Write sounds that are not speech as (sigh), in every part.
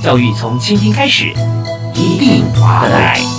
教育从倾听开始，一定划得来。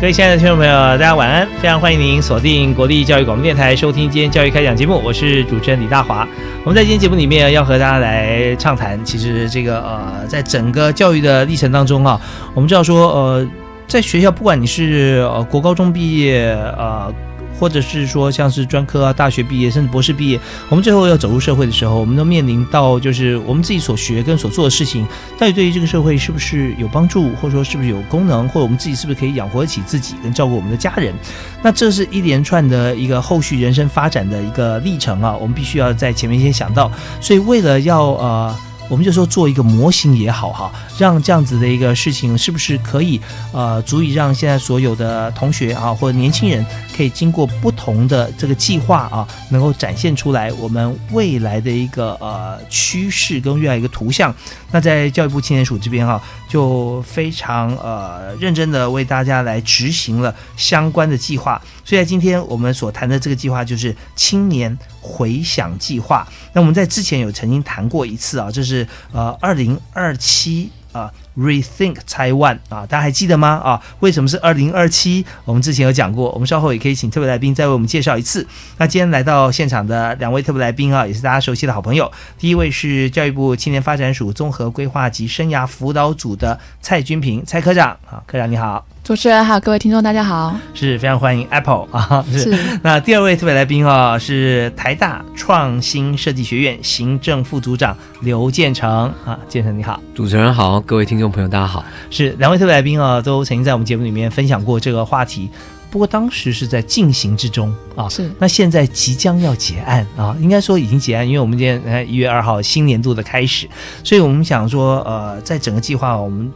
各位亲爱的听众朋友，大家晚安！非常欢迎您锁定国立教育广播电台收听今天教育开讲节目，我是主持人李大华。我们在今天节目里面要和大家来畅谈，其实这个呃，在整个教育的历程当中啊，我们知道说呃，在学校不管你是呃国高中毕业呃。或者是说像是专科啊、大学毕业，甚至博士毕业，我们最后要走入社会的时候，我们都面临到就是我们自己所学跟所做的事情，到底对于这个社会是不是有帮助，或者说是不是有功能，或者我们自己是不是可以养活得起自己跟照顾我们的家人？那这是一连串的一个后续人生发展的一个历程啊，我们必须要在前面先想到。所以为了要呃。我们就说做一个模型也好哈，让这样子的一个事情是不是可以呃，足以让现在所有的同学啊或者年轻人可以经过不同的这个计划啊，能够展现出来我们未来的一个呃趋势跟未来一个图像。那在教育部青年署这边哈，就非常呃认真的为大家来执行了相关的计划。所以在今天我们所谈的这个计划就是青年回响计划。那我们在之前有曾经谈过一次啊，就是呃二零二七啊。Rethink Taiwan 啊，大家还记得吗？啊，为什么是二零二七？我们之前有讲过，我们稍后也可以请特别来宾再为我们介绍一次。那今天来到现场的两位特别来宾啊，也是大家熟悉的好朋友。第一位是教育部青年发展署综合规划及生涯辅导组的蔡君平蔡科长啊，科长你好，主持人好，各位听众大家好，是非常欢迎 Apple 啊，是。那第二位特别来宾啊，是台大创新设计学院行政副组长刘建成啊，建成你好，主持人好，各位听众。朋友，大家好，是两位特别来宾啊，都曾经在我们节目里面分享过这个话题。不过当时是在进行之中啊，是。那现在即将要结案啊，应该说已经结案，因为我们今天呃一月二号新年度的开始，所以我们想说呃，在整个计划我们。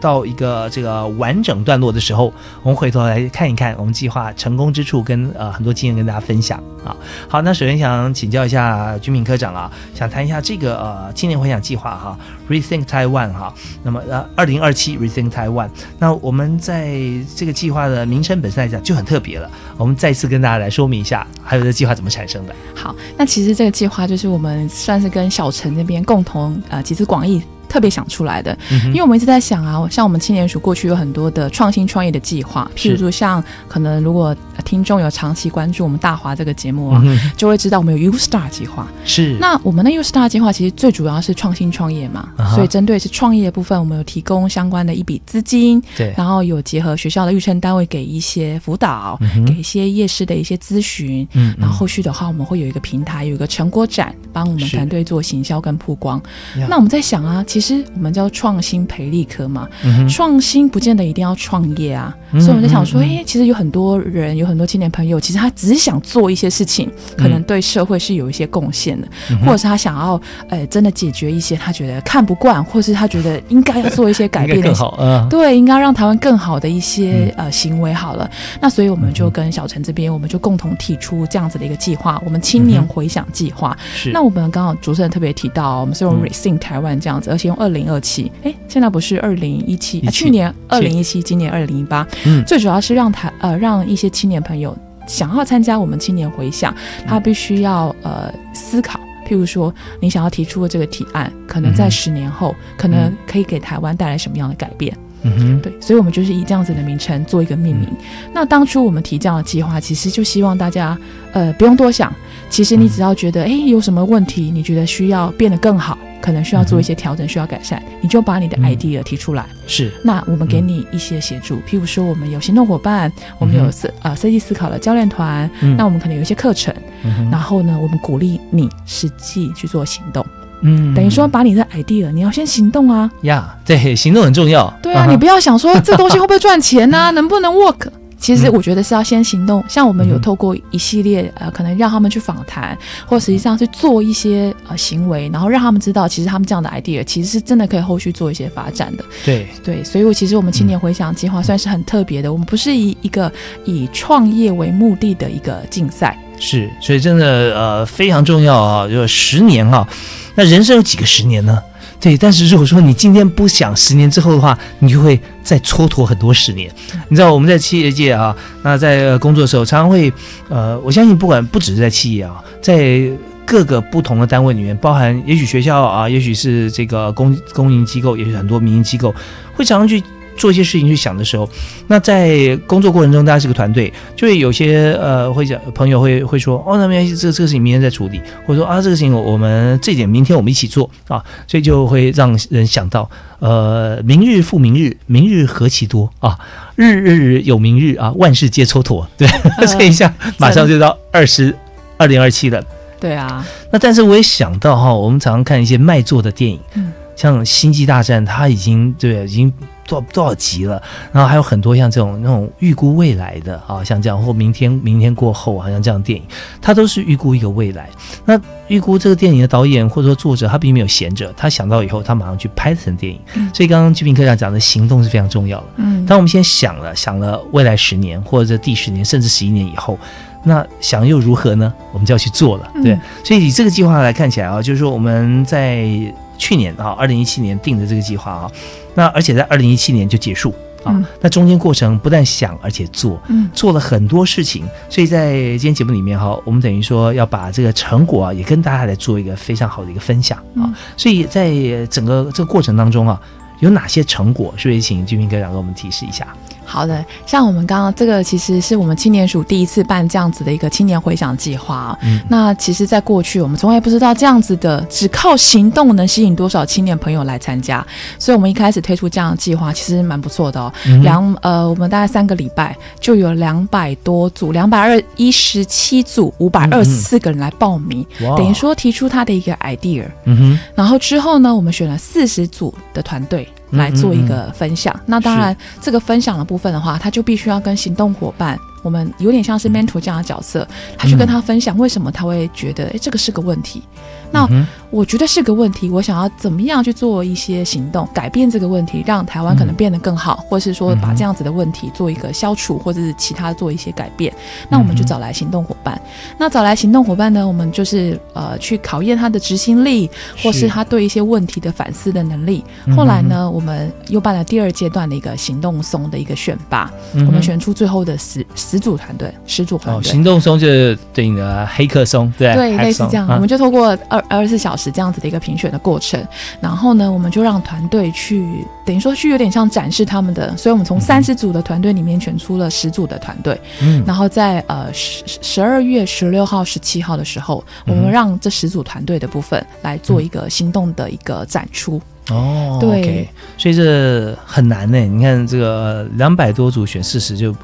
到一个这个完整段落的时候，我们回头来看一看我们计划成功之处，跟呃很多经验跟大家分享啊。好，那首先想请教一下军民科长啊，想谈一下这个呃青年回想计划哈，Rethink Taiwan 哈。那么呃二零二七 Rethink Taiwan，那我们在这个计划的名称本身来讲就很特别了。我们再次跟大家来说明一下，还有这计划怎么产生的。好，那其实这个计划就是我们算是跟小陈那边共同呃集思广益。特别想出来的，因为我们一直在想啊，像我们青年署过去有很多的创新创业的计划，譬如说像可能如果听众有长期关注我们大华这个节目啊，就会知道我们有 U Star 计划。是，那我们的 U Star 计划其实最主要是创新创业嘛，所以针对是创业部分，我们有提供相关的一笔资金，对，然后有结合学校的育成单位给一些辅导，给一些夜市的一些咨询，嗯，然后后续的话我们会有一个平台，有一个成果展，帮我们团队做行销跟曝光。那我们在想啊，其实我们叫创新培力科嘛，创新不见得一定要创业啊，所以我们在想说，哎，其实有很多人，有很多青年朋友，其实他只是想做一些事情，可能对社会是有一些贡献的，或者是他想要，呃，真的解决一些他觉得看不惯，或是他觉得应该要做一些改变的，对，应该让台湾更好的一些呃行为好了。那所以我们就跟小陈这边，我们就共同提出这样子的一个计划，我们青年回想计划。是，那我们刚好主持人特别提到，我们是用 Rethink 台湾这样子，而且用二零。二七，哎，现在不是二零一七，去年二零一七，今年二零一八，嗯，最主要是让台呃让一些青年朋友想要参加我们青年回想，他必须要呃思考，譬如说你想要提出的这个提案，可能在十年后，可能可以给台湾带来什么样的改变？嗯哼，对，所以我们就是以这样子的名称做一个命名。那当初我们提这样的计划，其实就希望大家呃不用多想，其实你只要觉得哎有什么问题，你觉得需要变得更好。可能需要做一些调整，需要改善，你就把你的 idea 提出来。是，那我们给你一些协助，譬如说我们有行动伙伴，我们有设呃设计思考的教练团，那我们可能有一些课程，然后呢，我们鼓励你实际去做行动。嗯，等于说把你的 idea，你要先行动啊。呀，对，行动很重要。对啊，你不要想说这东西会不会赚钱呢？(laughs) 能不能 work？其实我觉得是要先行动，像我们有透过一系列呃，可能让他们去访谈，或实际上去做一些呃行为，然后让他们知道，其实他们这样的 idea 其实是真的可以后续做一些发展的。对对，所以我其实我们青年回想计划算是很特别的，我们不是以一个以创业为目的的一个竞赛。是，所以真的呃非常重要啊，就十年哈，那人生有几个十年呢？对，但是如果说你今天不想十年之后的话，你就会再蹉跎很多十年。你知道我们在企业界啊，那在工作的时候，常常会呃，我相信不管不只是在企业啊，在各个不同的单位里面，包含也许学校啊，也许是这个公公营机构，也许很多民营机构，会常常去。做一些事情去想的时候，那在工作过程中，大家是个团队，就会有些呃会讲朋友会会说，哦，那没关系，这这个事情明天再处理，或者说啊，这个事情我们这点明天我们一起做啊，所以就会让人想到，呃，明日复明日，明日何其多啊，日日有明日啊，万事皆蹉跎，对，(laughs) 这一下马上就到二十二零二七了，对啊，那但是我也想到哈，我们常常看一些卖座的电影，嗯，像《星际大战》，它已经对已经。多多少集了？然后还有很多像这种那种预估未来的啊，像这样或明天明天过后，好像这样电影，它都是预估一个未来。那预估这个电影的导演或者说作者，他并没有闲着，他想到以后，他马上去拍成电影。所以刚刚居平科长讲的行动是非常重要的。嗯，当我们先想了想了未来十年或者第十年甚至十一年以后，那想又如何呢？我们就要去做了。对，所以以这个计划来看起来啊，就是说我们在去年啊，二零一七年定的这个计划啊。那而且在二零一七年就结束啊，那中间过程不但想，而且做，嗯做了很多事情。所以在今天节目里面哈，我们等于说要把这个成果啊，也跟大家来做一个非常好的一个分享啊。所以在整个这个过程当中啊，有哪些成果？是不是请居民哥长给我们提示一下？好的，像我们刚刚这个，其实是我们青年署第一次办这样子的一个青年回想计划。嗯，那其实，在过去我们从来不知道这样子的只靠行动能吸引多少青年朋友来参加，所以我们一开始推出这样的计划，其实蛮不错的哦。两呃，我们大概三个礼拜就有两百多组，两百二一十七组，五百二十四个人来报名，等于说提出他的一个 idea。嗯哼，然后之后呢，我们选了四十组的团队。来做一个分享，那当然，这个分享的部分的话，他就必须要跟行动伙伴。我们有点像是 mentor 这样的角色，他去跟他分享为什么他会觉得，哎，这个是个问题。那我觉得是个问题，我想要怎么样去做一些行动，改变这个问题，让台湾可能变得更好，或者是说把这样子的问题做一个消除，或者是其他做一些改变。那我们就找来行动伙伴。那找来行动伙伴呢，我们就是呃去考验他的执行力，或是他对一些问题的反思的能力。后来呢，我们又办了第二阶段的一个行动松的一个选拔，我们选出最后的十。十组团队，十组团队，行动松就是对应的黑客松，对对，类似这样。我们就透过二二十四小时这样子的一个评选的过程，然后呢，我们就让团队去，等于说去有点像展示他们的，所以我们从三十组的团队里面选出了十组的团队，嗯，然后在呃十十二月十六号、十七号的时候，我们让这十组团队的部分来做一个行动的一个展出。哦，对，所以这很难呢。你看这个两百多组选四十就。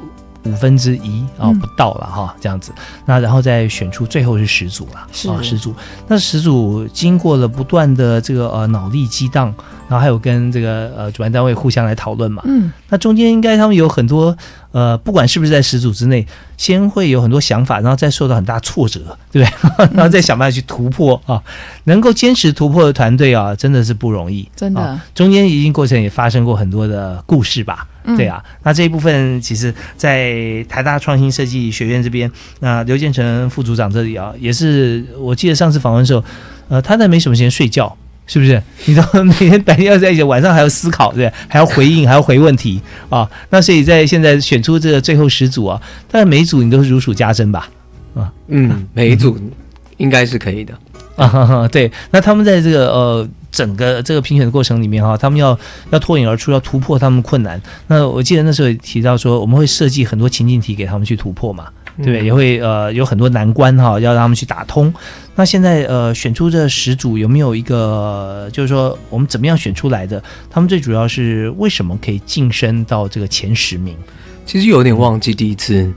五分之一啊，不到了哈，这样子，那然后再选出最后是十组了，啊，十组。那十组经过了不断的这个呃脑力激荡，然后还有跟这个呃主办单位互相来讨论嘛，嗯，那中间应该他们有很多呃，不管是不是在十组之内，先会有很多想法，然后再受到很大挫折，对不对？(laughs) 然后再想办法去突破啊，能够坚持突破的团队啊，真的是不容易，真的。中间一定过程也发生过很多的故事吧。对啊，那这一部分其实，在台大创新设计学院这边，那刘建成副组长这里啊，也是我记得上次访问的时候，呃，他在没什么时间睡觉，是不是？(laughs) 你知道每天白天要在一起，晚上还要思考，对，还要回应，还要回问题啊。那所以在现在选出这个最后十组啊，但是每一组你都是如数家珍吧？啊，嗯，(laughs) 每一组应该是可以的啊哈哈。对，那他们在这个呃。整个这个评选的过程里面哈，他们要要脱颖而出，要突破他们困难。那我记得那时候也提到说，我们会设计很多情境题给他们去突破嘛，对不对？也会呃有很多难关哈，要让他们去打通。那现在呃选出这十组有没有一个，就是说我们怎么样选出来的？他们最主要是为什么可以晋升到这个前十名？其实有点忘记第一次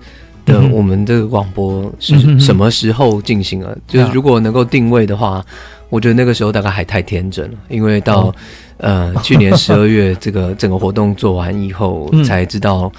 的我们这个广播是什么时候进行啊。就是如果能够定位的话。我觉得那个时候大概还太天真了，因为到呃 (laughs) 去年十二月这个整个活动做完以后，才知道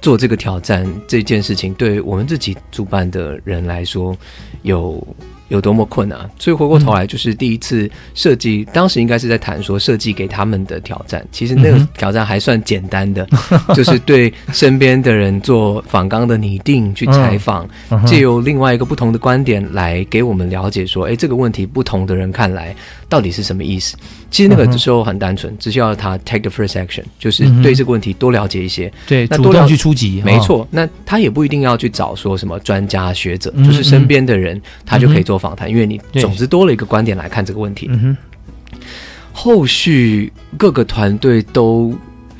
做这个挑战这件事情，对我们自己主办的人来说有。有多么困难，所以回过头来就是第一次设计，当时应该是在谈说设计给他们的挑战。其实那个挑战还算简单的，(laughs) 就是对身边的人做访纲的拟定、去采访，借由另外一个不同的观点来给我们了解说，哎，这个问题不同的人看来到底是什么意思。其实那个时候很单纯，只需要他 take the first action，就是对这个问题多了解一些，对，那多了去出击。没错，那他也不一定要去找说什么专家学者，就是身边的人，他就可以做访谈，因为你总之多了一个观点来看这个问题。后续各个团队都。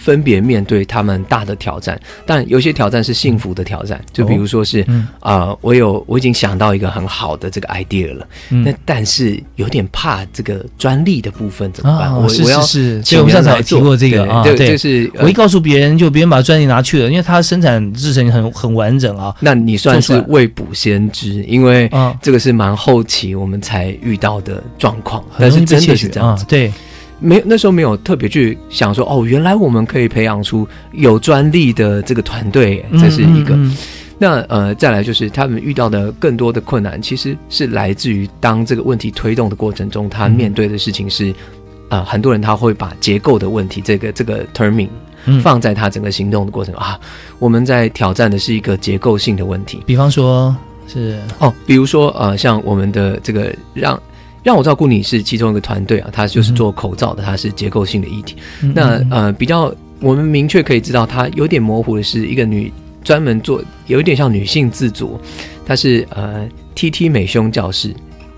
分别面对他们大的挑战，但有些挑战是幸福的挑战，就比如说是啊，我有我已经想到一个很好的这个 idea 了，那但是有点怕这个专利的部分怎么办？我我要是我们上次有提过这个啊，对，就是我一告诉别人，就别人把专利拿去了，因为它生产制成很很完整啊。那你算是未卜先知，因为这个是蛮后期我们才遇到的状况，但是真的是这样子，对。没有，那时候没有特别去想说，哦，原来我们可以培养出有专利的这个团队，这是一个。那呃，再来就是他们遇到的更多的困难，其实是来自于当这个问题推动的过程中，他面对的事情是，呃，很多人他会把结构的问题这个这个 terming 放在他整个行动的过程啊。我们在挑战的是一个结构性的问题，比方说是哦，比如说呃，像我们的这个让。让我照顾你是其中一个团队啊，他就是做口罩的，他是结构性的议题。那呃，比较我们明确可以知道，他有点模糊的是一个女专门做，有一点像女性自主，她是呃 T T 美胸教室，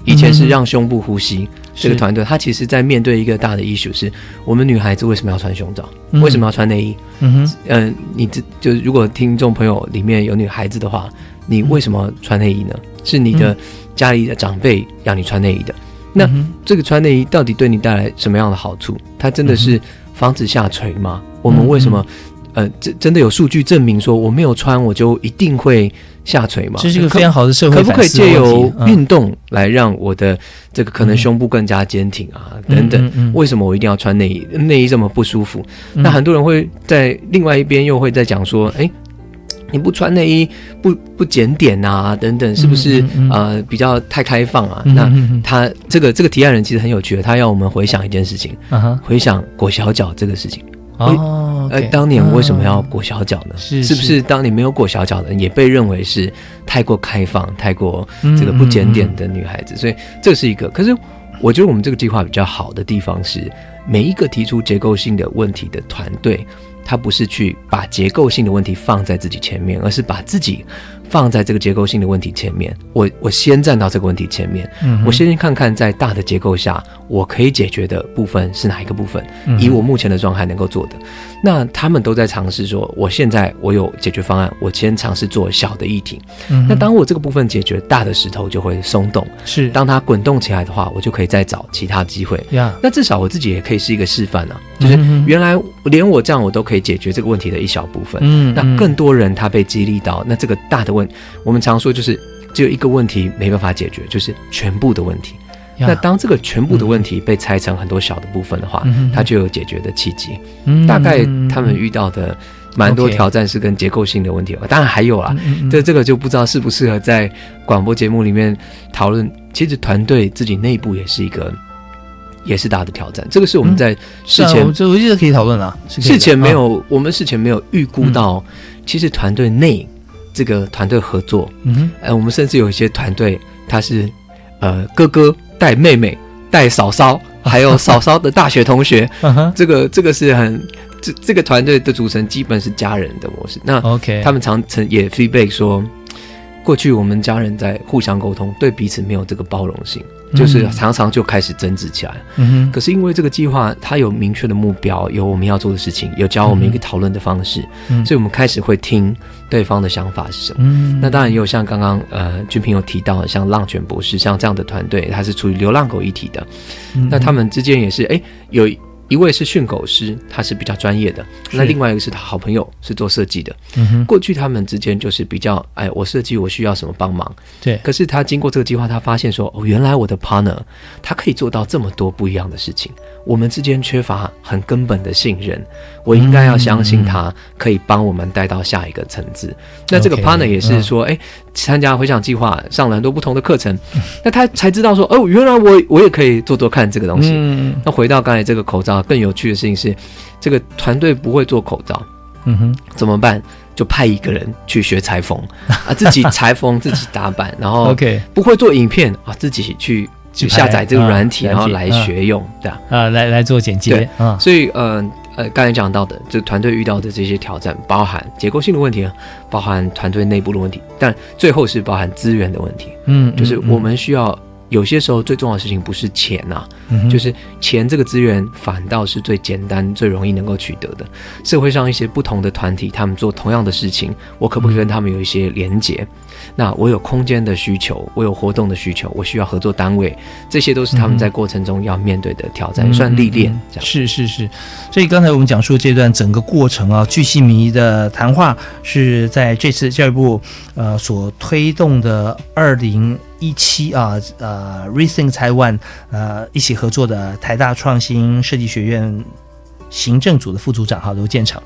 以前是让胸部呼吸这个团队，他其实在面对一个大的 issue，是我们女孩子为什么要穿胸罩，为什么要穿内衣？嗯哼，嗯，你这就如果听众朋友里面有女孩子的话，你为什么穿内衣呢？是你的家里的长辈让你穿内衣的。那这个穿内衣到底对你带来什么样的好处？它真的是防止下垂吗？我们为什么呃，真真的有数据证明说我没有穿我就一定会下垂吗？这是一个非常好的社会可不可以借由运动来让我的这个可能胸部更加坚挺啊？等等，为什么我一定要穿内衣？内衣这么不舒服？那很多人会在另外一边又会在讲说，哎。你不穿内衣不不检点啊，等等，是不是呃比较太开放啊？那他这个这个提案人其实很有趣的，他要我们回想一件事情，回想裹小脚这个事情。哦，呃，当年为什么要裹小脚呢？是是不是当年没有裹小脚的人也被认为是太过开放、太过这个不检点的女孩子？所以这是一个。可是我觉得我们这个计划比较好的地方是，每一个提出结构性的问题的团队。他不是去把结构性的问题放在自己前面，而是把自己放在这个结构性的问题前面。我我先站到这个问题前面，嗯我先看看在大的结构下我可以解决的部分是哪一个部分，以我目前的状态能够做的。那他们都在尝试说，我现在我有解决方案，我先尝试做小的议题。嗯那当我这个部分解决，大的石头就会松动。是，当它滚动起来的话，我就可以再找其他机会。呀，那至少我自己也可以是一个示范啊，就是原来连我这样我都可以解决这个问题的一小部分。嗯，那更多人他被激励到，那这个大的问，我们常说就是只有一个问题没办法解决，就是全部的问题。那当这个全部的问题被拆成很多小的部分的话，它就有解决的契机。大概他们遇到的蛮多挑战是跟结构性的问题，当然还有啊，这这个就不知道适不适合在广播节目里面讨论。其实团队自己内部也是一个也是大的挑战，这个是我们在事前这我记得可以讨论啊。事前没有，我们事前没有预估到，其实团队内这个团队合作，嗯，呃，我们甚至有一些团队他是呃哥哥。带妹妹、带嫂嫂，(laughs) 还有嫂嫂的大学同学，(laughs) 这个这个是很这这个团队的组成基本是家人的模式。那 OK，他们常曾也 feedback 说，过去我们家人在互相沟通，对彼此没有这个包容性。就是常常就开始争执起来，嗯可是因为这个计划它有明确的目标，有我们要做的事情，有教我们一个讨论的方式，所以我们开始会听对方的想法是什么。嗯，那当然也有像刚刚呃俊平有提到，像浪犬博士像这样的团队，他是处于流浪狗一体的，那他们之间也是哎有一位是训狗师，他是比较专业的；那另外一个是他好朋友，是做设计的。过去他们之间就是比较，哎，我设计我需要什么帮忙。对。可是他经过这个计划，他发现说，哦，原来我的 partner 他可以做到这么多不一样的事情。我们之间缺乏很根本的信任，我应该要相信他可以帮我们带到下一个层次。那这个 partner 也是说，哎，参加回想计划，上了很多不同的课程，那他才知道说，哦，原来我我也可以做做看这个东西。那回到刚才这个口罩。更有趣的事情是，这个团队不会做口罩，嗯哼，怎么办？就派一个人去学裁缝 (laughs) 啊，自己裁缝，自己打板，然后 OK，不会做影片啊，自己去去下载这个软体，然后来学用，对啊，啊，来来做剪接啊。所以，呃呃，刚才讲到的，这团队遇到的这些挑战，包含结构性的问题，包含团队内部的问题，但最后是包含资源的问题。嗯，就是我们需要。有些时候最重要的事情不是钱呐，就是钱这个资源反倒是最简单、最容易能够取得的。社会上一些不同的团体，他们做同样的事情，我可不可以跟他们有一些连结？那我有空间的需求，我有活动的需求，我需要合作单位，这些都是他们在过程中要面对的挑战，算历练。这样是是是。所以刚才我们讲述这段整个过程啊，巨细迷的谈话是在这次教育部呃所推动的二零。一期啊，呃，Rethink Taiwan，呃，一起合作的台大创新设计学院行政组的副组长哈刘建成，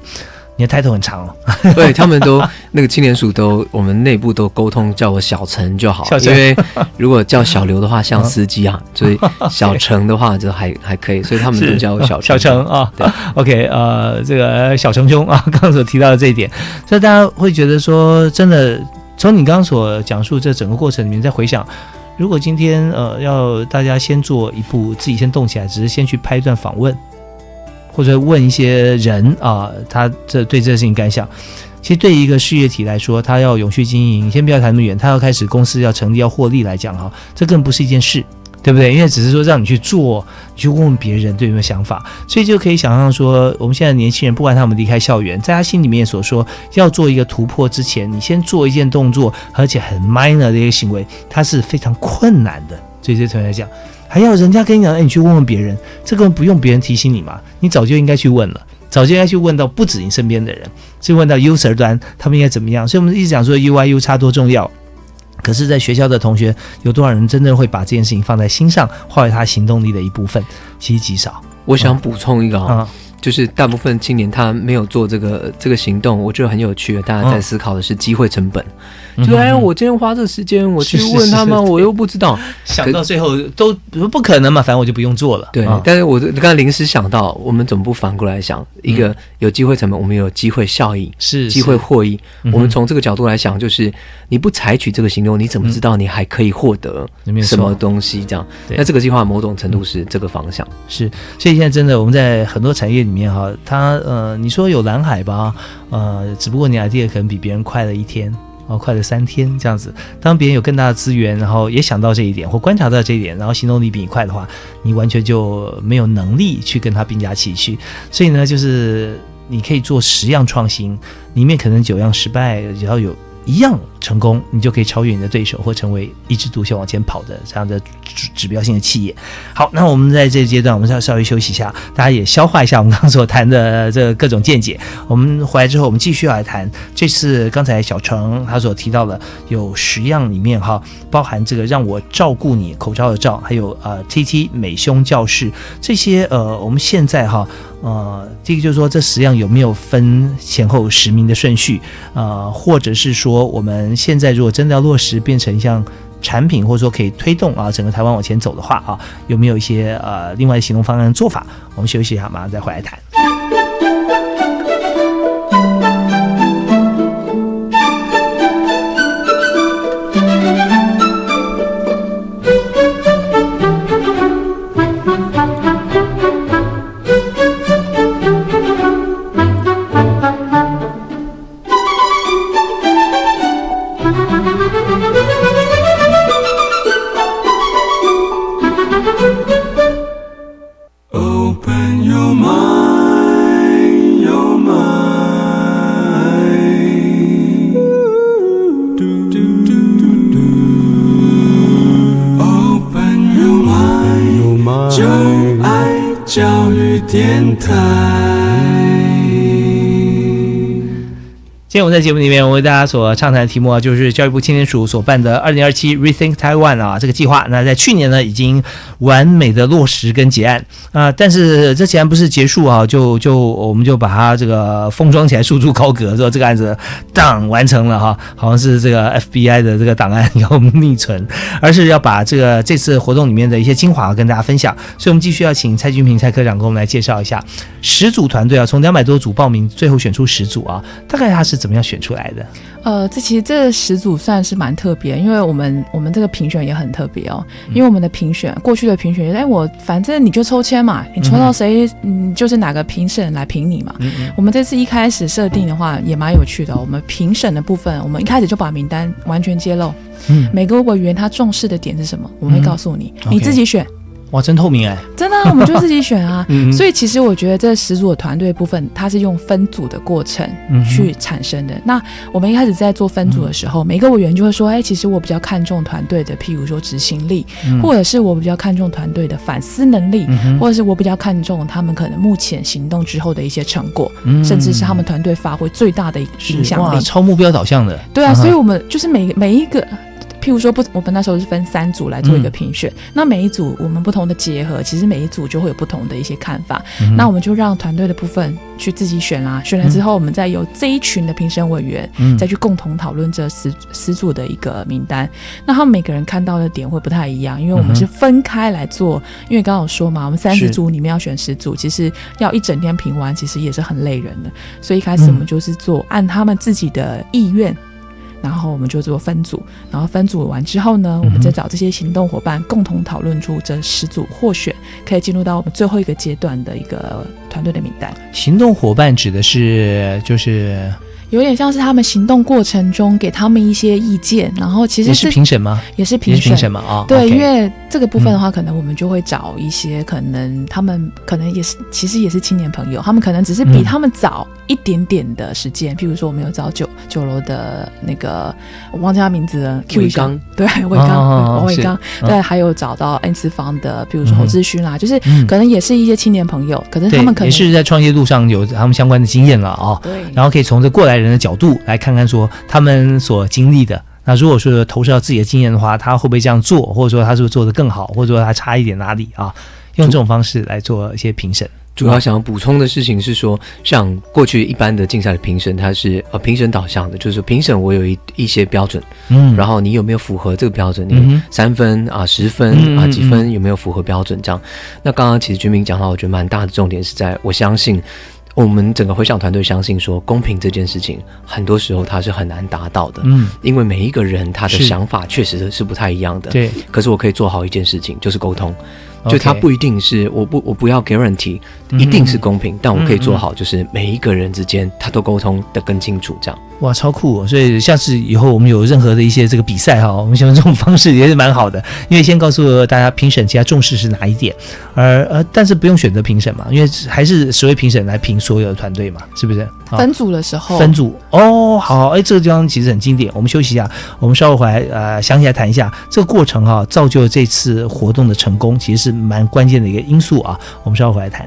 你的 title 很长哦，(laughs) 对他们都那个青年署都我们内部都沟通叫我小陈就好，因为如果叫小刘的话像司机啊，(laughs) 所以小陈的话就还还可以，所以他们都叫我小 (laughs) 小陈啊。对，OK，呃，这个小陈兄啊，刚刚所提到的这一点，所以大家会觉得说真的。从你刚刚所讲述这整个过程里面，再回想，如果今天呃要大家先做一步，自己先动起来，只是先去拍一段访问，或者问一些人啊，他这对这个事情感想，其实对于一个事业体来说，他要永续经营，先不要谈那么远，他要开始公司要成立要获利来讲哈，这更不是一件事。对不对？因为只是说让你去做，你去问问别人对有没有想法，所以就可以想象说，我们现在年轻人不管他们离开校园，在他心里面所说要做一个突破之前，你先做一件动作，而且很 minor 的一个行为，它是非常困难的。所以这同学来讲，还要人家跟你讲，哎，你去问问别人，这个不用别人提醒你嘛，你早就应该去问了，早就应该去问到不止你身边的人，是问到 user 端他们应该怎么样。所以我们一直讲说 U I U 差多重要。可是，在学校的同学有多少人真正会把这件事情放在心上，化为他行动力的一部分？其实极少。我想补充一个啊。就是大部分青年他没有做这个这个行动，我觉得很有趣。大家在思考的是机会成本，就哎，我今天花这时间我去问他们，我又不知道，(laughs) 想到最后都不可能嘛，反正我就不用做了。对，但是我刚才临时想到，我们总不反过来想，一个有机会成本，我们有机会效益，是机会获益。我们从这个角度来想，就是你不采取这个行动，你怎么知道你还可以获得什么东西？这样，那这个计划某种程度是这个方向。是，所以现在真的我们在很多产业。里面哈，他呃，你说有蓝海吧，呃，只不过你 idea 可能比别人快了一天，哦，快了三天这样子。当别人有更大的资源，然后也想到这一点或观察到这一点，然后行动力比你快的话，你完全就没有能力去跟他并驾齐驱。所以呢，就是你可以做十样创新，里面可能九样失败，只要有。一样成功，你就可以超越你的对手，或成为一枝独秀往前跑的这样的指指标性的企业。好，那我们在这个阶段，我们要稍微休息一下，大家也消化一下我们刚刚所谈的这各种见解。我们回来之后，我们继续来谈这次刚才小程他所提到的有十样里面哈，包含这个让我照顾你口罩的罩，还有呃 T T 美胸教室这些呃，我们现在哈。呃，第一个就是说，这十样有没有分前后实名的顺序？呃，或者是说，我们现在如果真的要落实变成像产品，或者说可以推动啊整个台湾往前走的话啊，有没有一些呃另外的行动方案做法？我们休息一下，马上再回来谈。今天我们在节目里面，我为大家所畅谈的题目啊，就是教育部青年署所办的二零二七 Rethink Taiwan 啊这个计划。那在去年呢，已经完美的落实跟结案啊。但是这既然不是结束啊，就就我们就把它这个封装起来，束之高阁，说这个案子当完成了哈，好像是这个 (laughs) FBI 的这个档案要密存，而是要把这个这次活动里面的一些精华跟大家分享。所以，我们继续要请蔡俊平蔡科长给我们来介绍一下十组团队啊，从两百多组报名，最后选出十组啊，大概他是。怎么样选出来的？呃，这其实这十组算是蛮特别，因为我们我们这个评选也很特别哦。因为我们的评选，过去的评选，哎，我反正你就抽签嘛，你抽到谁，嗯，就是哪个评审来评你嘛。我们这次一开始设定的话也蛮有趣的，我们评审的部分，我们一开始就把名单完全揭露，嗯，每个委员他重视的点是什么，我们会告诉你，你自己选。哇，真透明哎！真的，我们就自己选啊。(laughs) 所以其实我觉得这十组的团队部分，它是用分组的过程去产生的。那我们一开始在做分组的时候，每个委员就会说：“哎，其实我比较看重团队的，譬如说执行力，或者是我比较看重团队的反思能力，或者是我比较看重他们可能目前行动之后的一些成果，甚至是他们团队发挥最大的影响力。超目标导向的。对啊，所以我们就是每每一个。譬如说不，我们那时候是分三组来做一个评选，那每一组我们不同的结合，其实每一组就会有不同的一些看法。那我们就让团队的部分去自己选啦，选了之后，我们再由这一群的评审委员再去共同讨论这十十组的一个名单。那他们每个人看到的点会不太一样，因为我们是分开来做。因为刚刚有说嘛，我们三十组里面要选十组，其实要一整天评完，其实也是很累人的。所以一开始我们就是做按他们自己的意愿。然后我们就做分组，然后分组完之后呢，我们再找这些行动伙伴共同讨论出这十组获选，可以进入到我们最后一个阶段的一个团队的名单。行动伙伴指的是就是。有点像是他们行动过程中给他们一些意见，然后其实是评审吗？也是评审吗？啊，对，因为这个部分的话，可能我们就会找一些可能他们可能也是其实也是青年朋友，他们可能只是比他们早一点点的时间。譬如说，我们有找九九楼的那个我忘记他名字了，Q 刚，对，(laughs) 魏刚，王伟刚，对，还有找到 N 次方的，比如说侯志勋啦，就是可能也是一些青年朋友，可能他们可能也是在创业路上有他们相关的经验了啊，对，然后可以从这过来。人的角度来看看，说他们所经历的，那如果说投射到自己的经验的话，他会不会这样做，或者说他是不是做的更好，或者说他差一点哪里啊？用这种方式来做一些评审。主要想要补充的事情是说，像过去一般的竞赛的评审，它是呃评审导向的，就是评审我有一一些标准，嗯，然后你有没有符合这个标准？你三分啊，十分啊，几分有没有符合标准？这样。那刚刚其实军民讲到，我觉得蛮大的重点是在我相信。我们整个回想团队相信说，公平这件事情，很多时候它是很难达到的。嗯，因为每一个人他的想法确实是不太一样的。对，可是我可以做好一件事情，就是沟通。就他不一定是，我不我不要 guarantee 一定是公平，但我可以做好，就是每一个人之间他都沟通的更清楚，这样。哇，超酷！哦所以下次以后我们有任何的一些这个比赛哈，我们用这种方式也是蛮好的。因为先告诉大家评审其他重视是哪一点，而呃，但是不用选择评审嘛，因为还是十位评审来评所有的团队嘛，是不是？分组的时候，分组哦，好，哎，这个地方其实很经典。我们休息一下，我们稍后回来呃，想起来谈一下这个过程哈，造就了这次活动的成功，其实是蛮关键的一个因素啊。我们稍后回来谈。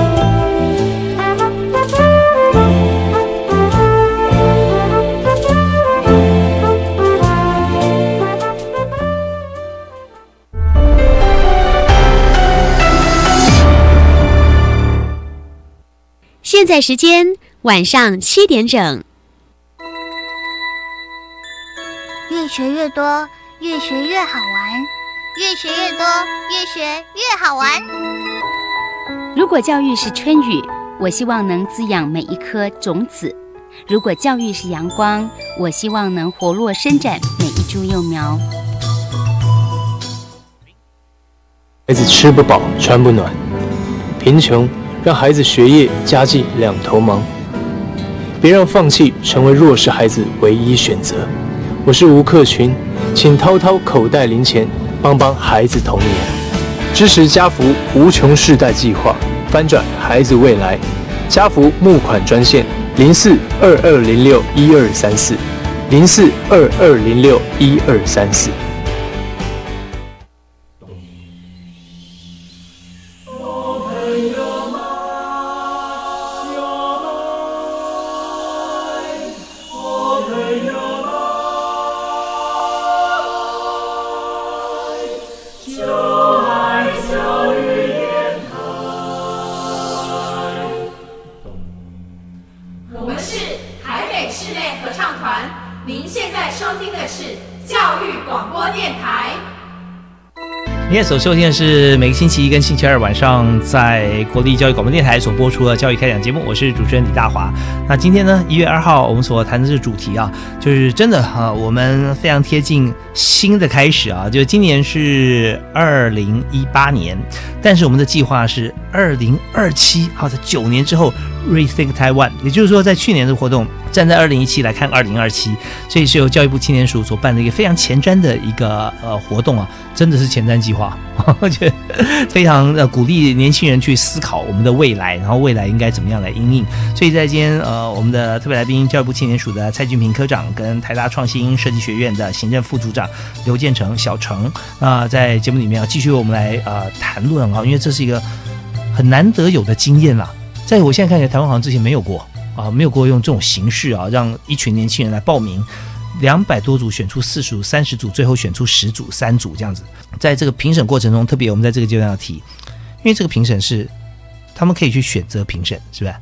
时间晚上七点整。越学越多，越学越好玩；越学越多，越学越好玩。如果教育是春雨，我希望能滋养每一颗种子；如果教育是阳光，我希望能活络伸展每一株幼苗。孩子吃不饱，穿不暖，贫穷。让孩子学业、家计两头忙，别让放弃成为弱势孩子唯一选择。我是吴克群，请掏掏口袋零钱，帮帮孩子童年，支持家福无穷世代计划，翻转孩子未来。家福募款专线：零四二二零六一二三四，零四二二零六一二三四。所收听的是每个星期一跟星期二晚上在国立教育广播电台所播出的教育开讲节目，我是主持人李大华。那今天呢，一月二号我们所谈的这个主题啊，就是真的哈，我们非常贴近新的开始啊，就今年是二零一八年，但是我们的计划是二零二七，好，在九年之后 rethink Taiwan，也就是说在去年的活动。站在二零一七来看二零二七，这也是由教育部青年署所办的一个非常前瞻的一个呃活动啊，真的是前瞻计划，(laughs) 而且非常呃鼓励年轻人去思考我们的未来，然后未来应该怎么样来应应。所以在今天呃我们的特别来宾，教育部青年署的蔡俊平科长跟台大创新设计学院的行政副组长刘建成小程啊，在节目里面要继续我们来呃谈论啊，因为这是一个很难得有的经验啦，在我现在看起来，台湾好像之前没有过。啊，没有过用这种形式啊，让一群年轻人来报名，两百多组选出四十组、三十组，最后选出十组、三组这样子。在这个评审过程中，特别我们在这个阶段要提，因为这个评审是他们可以去选择评审，是不是？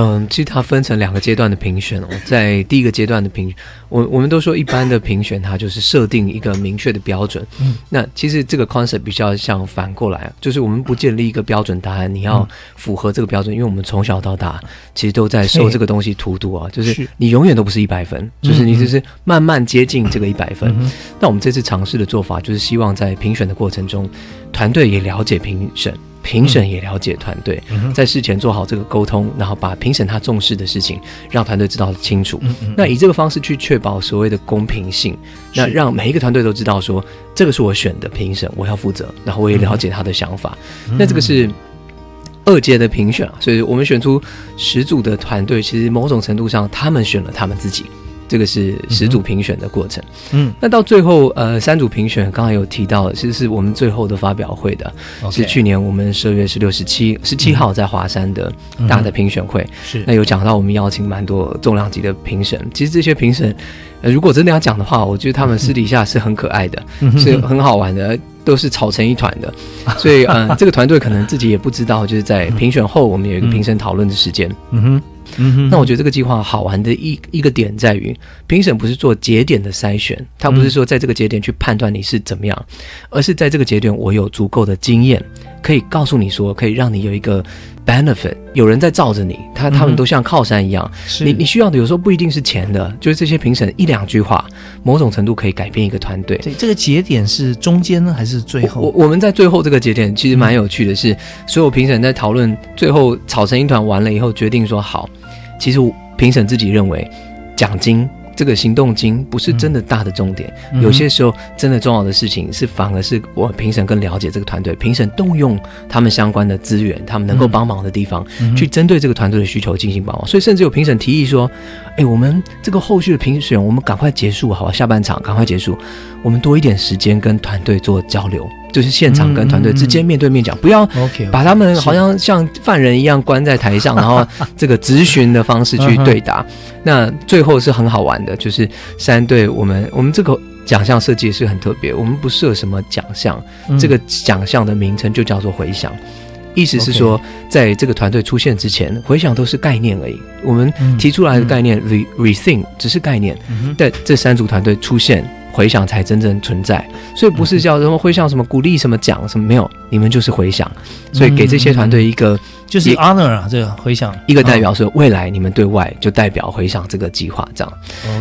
嗯，其实它分成两个阶段的评选哦，在第一个阶段的评，我我们都说一般的评选，它就是设定一个明确的标准。嗯，那其实这个 concept 比较像反过来，就是我们不建立一个标准答案，你要符合这个标准，因为我们从小到大其实都在受这个东西荼毒啊，就是你永远都不是一百分，就是你只是慢慢接近这个一百分。那我们这次尝试的做法，就是希望在评选的过程中，团队也了解评审。评审也了解团队，在事前做好这个沟通，然后把评审他重视的事情让团队知道清楚。那以这个方式去确保所谓的公平性，那让每一个团队都知道说这个是我选的评审，我要负责，然后我也了解他的想法。那这个是二阶的评选，所以我们选出十组的团队，其实某种程度上他们选了他们自己。这个是十组评选的过程，嗯，那到最后，呃，三组评选，刚才有提到，其实是我们最后的发表会的，是去年我们十二月十六、十七、十七号在华山的大的评选会，是。那有讲到我们邀请蛮多重量级的评审，其实这些评审，如果真的要讲的话，我觉得他们私底下是很可爱的，是很好玩的，都是吵成一团的，(laughs) 所以，嗯，这个团队可能自己也不知道，就是在评选后，我们有一个评审讨论的时间，嗯哼。嗯，那我觉得这个计划好玩的一一个点在于，评审不是做节点的筛选，他不是说在这个节点去判断你是怎么样，而是在这个节点我有足够的经验，可以告诉你说，可以让你有一个 benefit，有人在罩着你，他他们都像靠山一样，你你需要的有时候不一定是钱的，就是这些评审一两句话，某种程度可以改变一个团队。对这个节点是中间呢，还是最后？我我们在最后这个节点其实蛮有趣的，是所有评审在讨论最后吵成一团完了以后，决定说好。其实评审自己认为，奖金这个行动金不是真的大的重点，有些时候真的重要的事情是反而是我评审更了解这个团队，评审动用他们相关的资源，他们能够帮忙的地方，去针对这个团队的需求进行帮忙。所以甚至有评审提议说：“哎，我们这个后续的评选，我们赶快结束，好吧？下半场赶快结束，我们多一点时间跟团队做交流。”就是现场跟团队之间面对面讲，不要把他们好像像犯人一样关在台上，然后 (laughs) 这个咨询的方式去对答。那最后是很好玩的，就是三队我们我们这个奖项设计是很特别，我们不设什么奖项，这个奖项的名称就叫做回响，意思是说在这个团队出现之前，回想都是概念而已。我们提出来的概念 re rethink 只是概念，但这三组团队出现。回想才真正存在，所以不是叫什么回响什么鼓励什么奖什么没有，你们就是回想，所以给这些团队一个就是 honor 啊，这个回想。一个代表说未来你们对外就代表回想这个计划这样。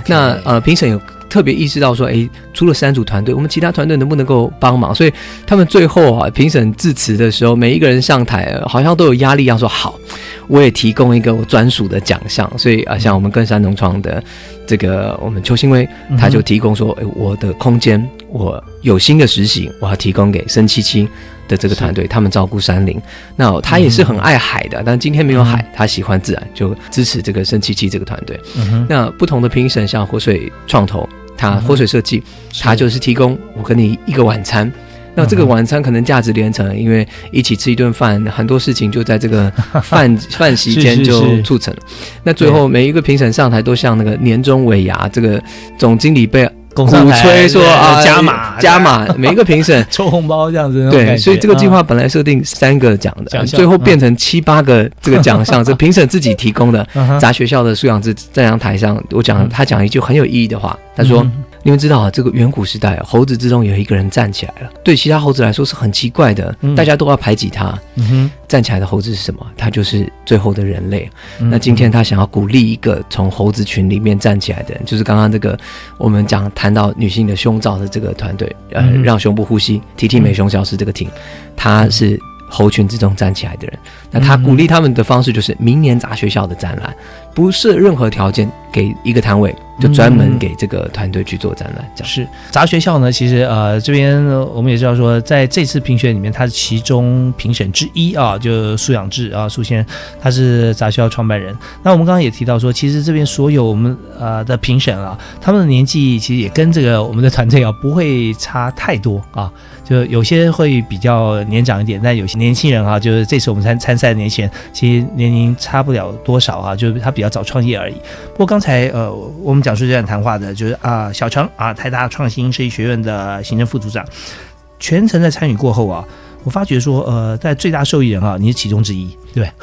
那呃评审有特别意识到说，哎，除了三组团队，我们其他团队能不能够帮忙？所以他们最后啊评审致辞的时候，每一个人上台好像都有压力，要说好，我也提供一个我专属的奖项。所以啊，像我们跟山农创的。这个我们邱新威他就提供说，哎，我的空间，我有新的实习，我要提供给申七七的这个团队，他们照顾山林。那他也是很爱海的，但今天没有海，他喜欢自然，就支持这个生七七这个团队。那不同的评审，像活水创投，他活水设计，他就是提供我跟你一个晚餐。那这个晚餐可能价值连城，因为一起吃一顿饭，很多事情就在这个 (laughs) 饭饭席间就促成了。那最后每一个评审上台都像那个年终尾牙，这个总经理被鼓吹说啊加码 (laughs) 加码，每一个评审 (laughs) 抽红包这样子。对，所以这个计划本来设定三个奖的，最后变成七八个这个奖项，(laughs) 这评审自己提供的。砸学校的素养字在阳台上，我讲他讲一句很有意义的话，他说。你们知道啊，这个远古时代，猴子之中有一个人站起来了。对其他猴子来说是很奇怪的，大家都要排挤他。站起来的猴子是什么？他就是最后的人类。那今天他想要鼓励一个从猴子群里面站起来的人，就是刚刚这个我们讲谈到女性的胸罩的这个团队，呃，让胸部呼吸，T T 美胸消失这个 team，他是猴群之中站起来的人。那他鼓励他们的方式就是明年砸学校的展览。不设任何条件，给一个摊位，就专门给这个团队去做展览。这样是杂学校呢？其实呃，这边我们也知道说，在这次评选里面，他是其中评审之一啊，就苏养志啊，苏先生，他是杂学校创办人。那我们刚刚也提到说，其实这边所有我们呃的评审啊，他们的年纪其实也跟这个我们的团队啊不会差太多啊，就有些会比较年长一点，但有些年轻人啊，就是这次我们参参赛的年轻人，其实年龄差不了多少啊，就是他比较。早创业而已。不过刚才呃，我们讲述这段谈话的，就是啊，小程啊，台大创新设计学院的行政副组长，全程在参与过后啊，我发觉说，呃，在最大受益人啊，你是其中之一，对。(laughs)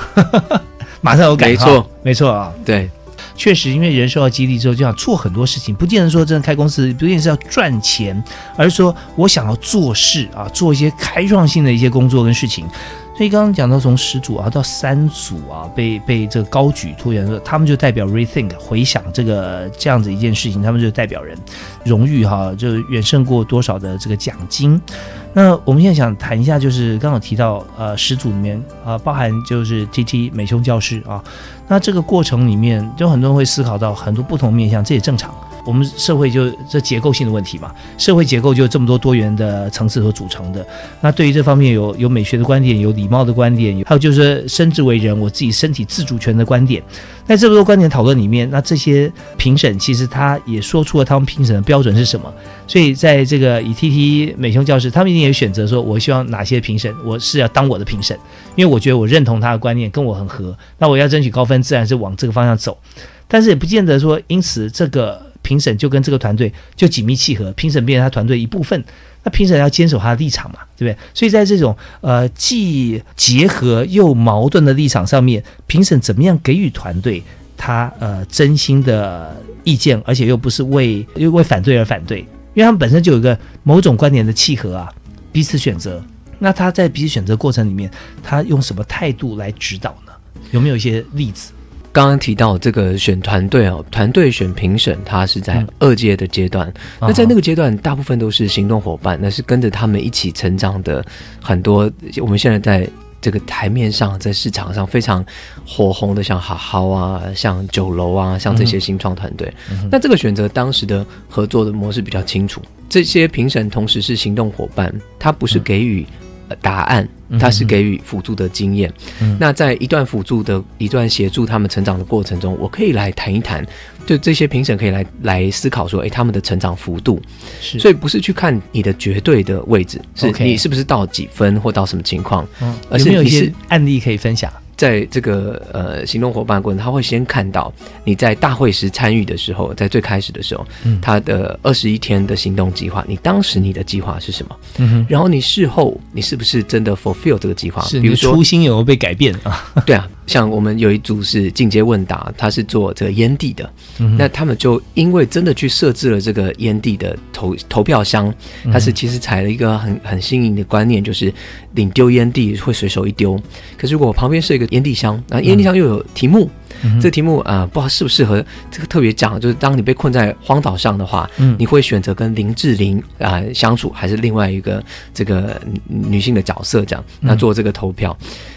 马上有感，没错，没错啊，对，确实，因为人受到激励之后，就想做很多事情，不见得说真的开公司，不见得是要赚钱，而是说我想要做事啊，做一些开创性的一些工作跟事情。所以刚刚讲到从十组啊到三组啊被被这个高举拖延说他们就代表 rethink 回想这个这样子一件事情，他们就代表人荣誉哈，就远胜过多少的这个奖金。那我们现在想谈一下，就是刚好提到呃十组里面啊包含就是 T T 美胸教师啊，那这个过程里面就很多人会思考到很多不同面向，这也正常。我们社会就这结构性的问题嘛，社会结构就这么多多元的层次所组成的。那对于这方面有有美学的观点，有礼貌的观点，还有就是生之为人，我自己身体自主权的观点。在这么多观点讨论里面，那这些评审其实他也说出了他们评审的标准是什么。所以在这个以 T T 美胸教室，他们一定也选择说，我希望哪些评审我是要当我的评审，因为我觉得我认同他的观念，跟我很合。那我要争取高分，自然是往这个方向走。但是也不见得说，因此这个。评审就跟这个团队就紧密契合，评审变成他团队一部分，那评审要坚守他的立场嘛，对不对？所以在这种呃既结合又矛盾的立场上面，评审怎么样给予团队他呃真心的意见，而且又不是为又为反对而反对，因为他们本身就有一个某种观点的契合啊，彼此选择。那他在彼此选择过程里面，他用什么态度来指导呢？有没有一些例子？刚刚提到这个选团队哦，团队选评审，他是在二阶的阶段。那在那个阶段，大部分都是行动伙伴，那是跟着他们一起成长的很多。我们现在在这个台面上，在市场上非常火红的，像好好啊，像酒楼啊，像这些新创团队。那这个选择当时的合作的模式比较清楚，这些评审同时是行动伙伴，他不是给予答案。它是给予辅助的经验，那在一段辅助的一段协助他们成长的过程中，我可以来谈一谈，就这些评审可以来来思考说，哎，他们的成长幅度，是，所以不是去看你的绝对的位置，是你是不是到几分或到什么情况，而是有一些案例可以分享。在这个呃行动伙伴过程，他会先看到你在大会时参与的时候，在最开始的时候，嗯他的二十一天的行动计划，你当时你的计划是什么？嗯然后你事后你是不是真的 fulfill 这个计划？是，比如说初心有没有被改变啊？(laughs) 对啊。像我们有一组是进阶问答，他是做这个烟蒂的，那他们就因为真的去设置了这个烟蒂的投投票箱，他是其实采了一个很很新颖的观念，就是领丢烟蒂会随手一丢，可是如果旁边是一个烟蒂箱，啊烟蒂箱又有题目。这个题目啊，不知道适不适合这个特别讲，就是当你被困在荒岛上的话，你会选择跟林志玲啊相处，还是另外一个这个女性的角色这样？那做这个投票，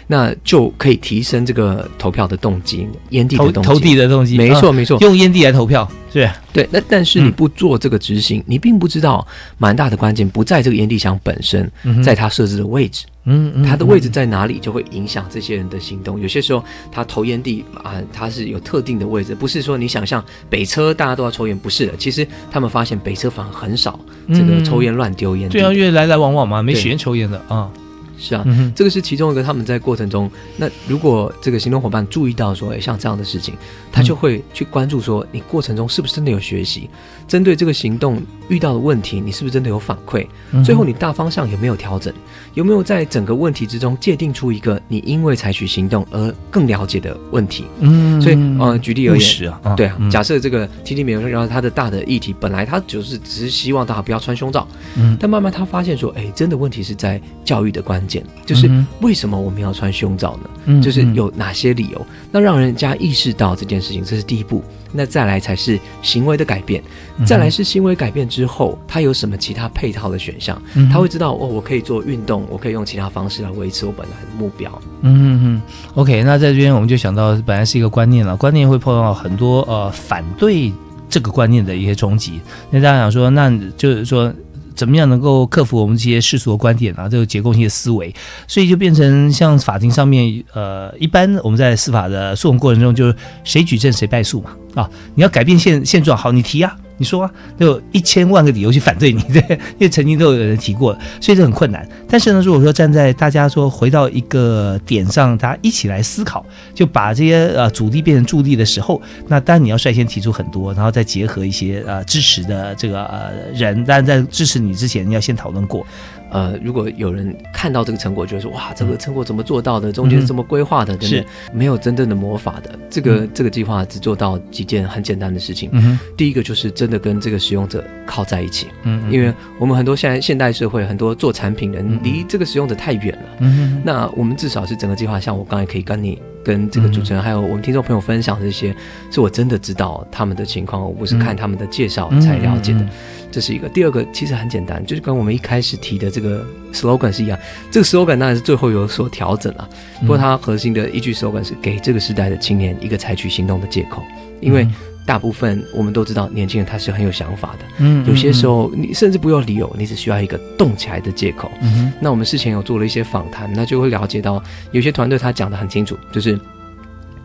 那就可以提升这个投票的动机，烟蒂的动机，投递的动机，没错没错，用烟蒂来投票，是对。那但是你不做这个执行，你并不知道蛮大的关键不在这个烟蒂箱本身，在它设置的位置。嗯，他的位置在哪里，就会影响这些人的行动。有些时候，他投烟地啊，他是有特定的位置，不是说你想象北车大家都要抽烟，不是的。其实他们发现北车反而很少这个抽烟乱丢烟，对啊，因为来来往往嘛，没时间抽烟的啊。是啊，这个是其中一个他们在过程中，那如果这个行动伙伴注意到说，哎，像这样的事情，他就会去关注说，你过程中是不是真的有学习，针对这个行动遇到的问题，你是不是真的有反馈，最后你大方向有没有调整，有没有在整个问题之中界定出一个你因为采取行动而更了解的问题。嗯，所以呃，举例而言啊，对啊，假设这个 T T 美容，然后他的大的议题本来他就是只是希望大家不要穿胸罩，嗯，但慢慢他发现说，哎，真的问题是在教育的关。就是为什么我们要穿胸罩呢？就是有哪些理由？那让人家意识到这件事情，这是第一步。那再来才是行为的改变，再来是行为改变之后，他有什么其他配套的选项？他会知道哦，我可以做运动，我可以用其他方式来维持我本来的目标。嗯嗯，OK。那在这边我们就想到，本来是一个观念了，观念会碰到很多呃反对这个观念的一些冲击。那大家想说，那就是说。怎么样能够克服我们这些世俗的观点啊？这个结构性的思维，所以就变成像法庭上面，呃，一般我们在司法的诉讼过程中，就是谁举证谁败诉嘛。啊，你要改变现现状，好，你提啊。你说啊，就一千万个理由去反对你，对，(laughs) 因为曾经都有人提过，所以这很困难。但是呢，如果说站在大家说回到一个点上，大家一起来思考，就把这些呃阻力变成助力的时候，那当然你要率先提出很多，然后再结合一些呃支持的这个呃人，但在支持你之前，要先讨论过。呃，如果有人看到这个成果，觉得说哇，这个成果怎么做到的？中间是怎么规划的？等等，没有真正的魔法的。这个这个计划只做到几件很简单的事情。第一个就是真的跟这个使用者靠在一起。嗯，因为我们很多现在现代社会很多做产品的离这个使用者太远了。嗯，那我们至少是整个计划，像我刚才可以跟你跟这个主持人还有我们听众朋友分享这些，是我真的知道他们的情况，我不是看他们的介绍才了解的。这是一个，第二个其实很简单，就是跟我们一开始提的这个 slogan 是一样。这个 slogan 当然是最后有所调整了，不过它核心的一句 slogan 是给这个时代的青年一个采取行动的借口。因为大部分我们都知道，年轻人他是很有想法的。嗯，有些时候你甚至不用理由，你只需要一个动起来的借口。嗯那我们事前有做了一些访谈，那就会了解到，有些团队他讲的很清楚，就是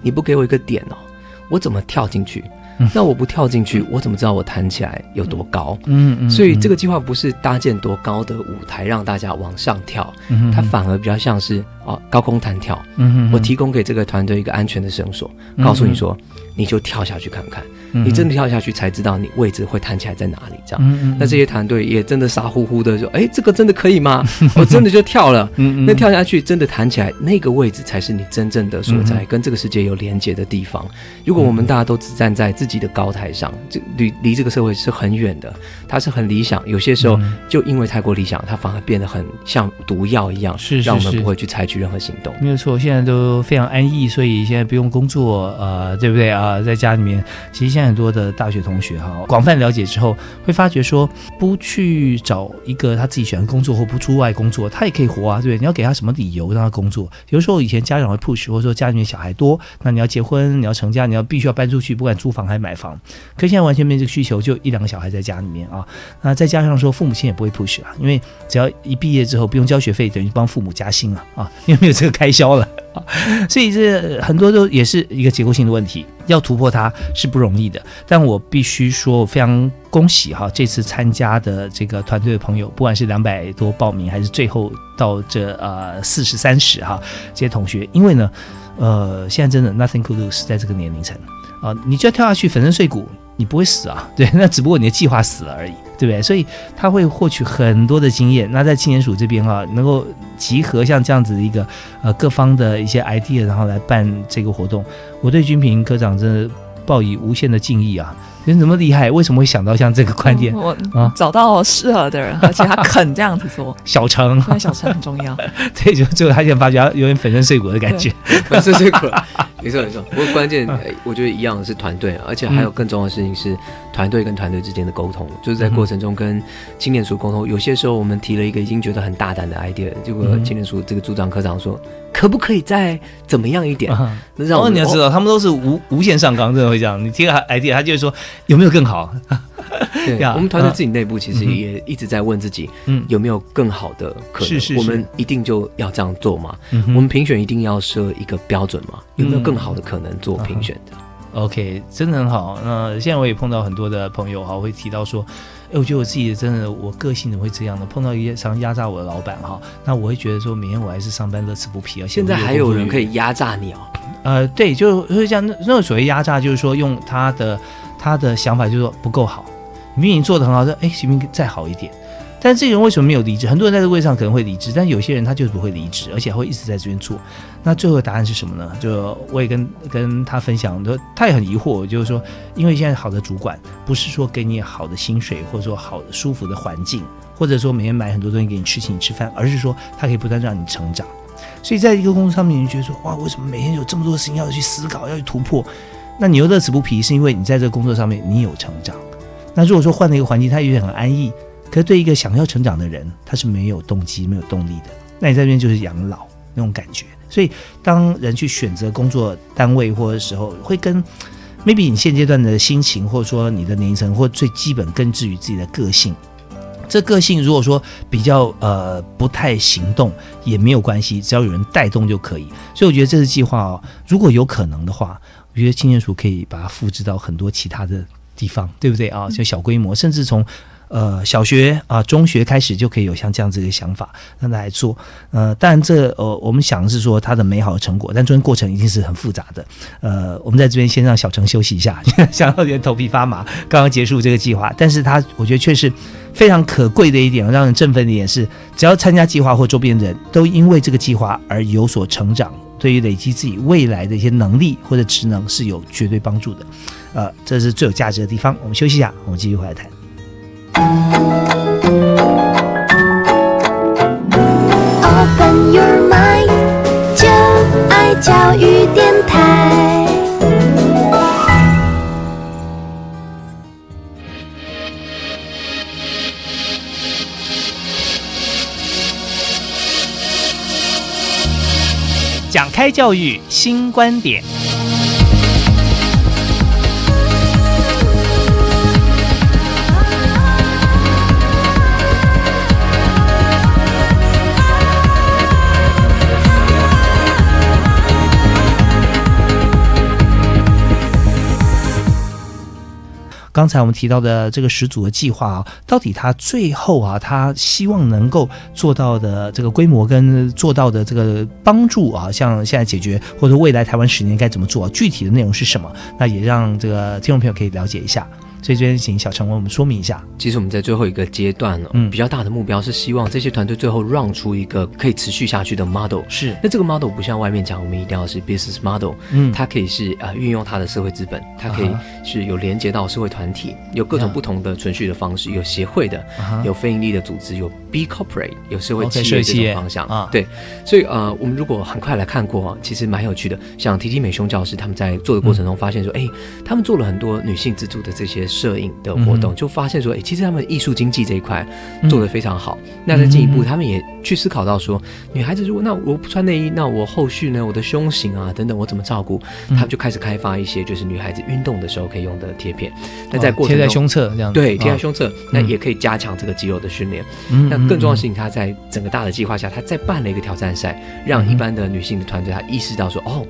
你不给我一个点哦，我怎么跳进去？那我不跳进去，我怎么知道我弹起来有多高？嗯嗯，所以这个计划不是搭建多高的舞台让大家往上跳，它反而比较像是哦高空弹跳。嗯我提供给这个团队一个安全的绳索，告诉你说。你就跳下去看看，你真的跳下去才知道你位置会弹起来在哪里。这样，那这些团队也真的傻乎乎的说：“哎，这个真的可以吗？” (laughs) 我真的就跳了。那跳下去真的弹起来，那个位置才是你真正的所在，跟这个世界有连接的地方。如果我们大家都只站在自己的高台上，这离离这个社会是很远的。它是很理想，有些时候就因为太过理想，它反而变得很像毒药一样，是让我们不会去采取。取任何行动。没有错，现在都非常安逸，所以现在不用工作，呃，对不对啊？在家里面，其实现在很多的大学同学哈，广泛了解之后，会发觉说，不去找一个他自己喜欢工作或不出外工作，他也可以活啊，对不对？你要给他什么理由让他工作？有时候以前家长会 push，或者说家里面小孩多，那你要结婚，你要成家，你要必须要搬出去，不管租房还是买房。可现在完全没这个需求，就一两个小孩在家里面啊，那再加上说父母亲也不会 push 啊，因为只要一毕业之后不用交学费，等于帮父母加薪了啊，因为没有这个开销了，(laughs) 所以这很多都也是一个结构性的问题，要突破它是不容易的。但我必须说，我非常恭喜哈，这次参加的这个团队的朋友，不管是两百多报名，还是最后到这呃四十三十哈这些同学，因为呢，呃，现在真的 nothing to lose，在这个年龄层啊，你就要跳下去粉身碎骨。你不会死啊，对，那只不过你的计划死了而已，对不对？所以他会获取很多的经验。那在青年署这边啊，能够集合像这样子的一个呃各方的一些 idea，然后来办这个活动，我对军平科长真的报以无限的敬意啊。人怎么厉害？为什么会想到像这个观点？我啊，找到适合的人，而且他肯这样子做。小陈，小陈很重要。(laughs) 对，就最后他现在发觉有点粉身碎骨的感觉，(laughs) 粉身碎骨。没错没错。不过关键，我觉得一样的是团队，而且还有更重要的事情是团队跟团队之间的沟通，就是在过程中跟青年署沟通。有些时候我们提了一个已经觉得很大胆的 idea，结果青年署这个组长科长说。可不可以再怎么样一点？那让你要知道，他们都是无无限上纲，真的会这样。你听个 idea，他就会说有没有更好？对，我们团队自己内部其实也一直在问自己，嗯，有没有更好的可能？我们一定就要这样做吗？我们评选一定要设一个标准吗？有没有更好的可能做评选的？OK，真的很好。那现在我也碰到很多的朋友哈，会提到说。哎，我觉得我自己真的，我个性的会这样的。碰到一些常压榨我的老板哈，那我会觉得说，每天我还是上班乐此不疲啊。现在还有人可以压榨你哦？呃，对，就是像那所谓压榨，就是说用他的他的想法，就是说不够好，明明做的很好，说哎，行不行再好一点？但这个人为什么没有离职？很多人在这个位上可能会离职，但有些人他就是不会离职，而且会一直在这边做。那最后的答案是什么呢？就我也跟跟他分享，说他也很疑惑，就是说，因为现在好的主管不是说给你好的薪水，或者说好的舒服的环境，或者说每天买很多东西给你吃，请你吃饭，而是说他可以不断让你成长。所以在一个工作上面，你就觉得说，哇，为什么每天有这么多事情要去思考，要去突破？那你又乐此不疲，是因为你在这个工作上面你有成长。那如果说换了一个环境，他也很安逸。可是对一个想要成长的人，他是没有动机、没有动力的。那你在这边就是养老那种感觉。所以，当人去选择工作单位或者时候，会跟 maybe 你现阶段的心情，或者说你的年龄层，或最基本根植于自己的个性。这个性如果说比较呃不太行动，也没有关系，只要有人带动就可以。所以我觉得这次计划哦，如果有可能的话，我觉得青年署可以把它复制到很多其他的地方，对不对啊？就小规模，甚至从。呃，小学啊，中学开始就可以有像这样子的想法让他来做。呃，当然这呃，我们想的是说它的美好的成果，但中间过程一定是很复杂的。呃，我们在这边先让小程休息一下，(laughs) 想到有点头皮发麻。刚刚结束这个计划，但是他我觉得却是非常可贵的一点，让人振奋的一点是，只要参加计划或周边人都因为这个计划而有所成长，对于累积自己未来的一些能力或者职能是有绝对帮助的。呃，这是最有价值的地方。我们休息一下，我们继续回来谈。Open your mind，就爱教育电台。讲开教育新观点。刚才我们提到的这个十组的计划啊，到底他最后啊，他希望能够做到的这个规模跟做到的这个帮助啊，像现在解决或者未来台湾十年该怎么做，具体的内容是什么？那也让这个听众朋友可以了解一下。所以这边请小陈为我们说明一下。其实我们在最后一个阶段呢，嗯，比较大的目标是希望这些团队最后让出一个可以持续下去的 model。是，那这个 model 不像外面讲，我们一定要是 business model，嗯，它可以是呃运用它的社会资本，它可以是有连接到社会团体，有各种不同的存续的方式，有协会的，有非盈利的组织，有 B corporate，有社会企业这种方向。啊。对，所以呃，我们如果很快来看过，其实蛮有趣的。像提提美胸教师他们在做的过程中发现说，哎，他们做了很多女性自助的这些摄影的活动，就发现说，哎，其实他们艺术经济这一块做得非常好。那再进一步，他们也去思考到说，女孩子如果那我不穿内衣，那我后续呢，我的胸型啊等等，我怎么照顾？他们就开始开发一些就是女孩子运动的时候可以用的贴片。那在过贴在胸侧这样对，贴在胸侧，那也可以加强这个肌肉的训练。那更重要的是，他在整个大的计划下，他再办了一个挑战赛，让一般的女性的团队他意识到说，哦。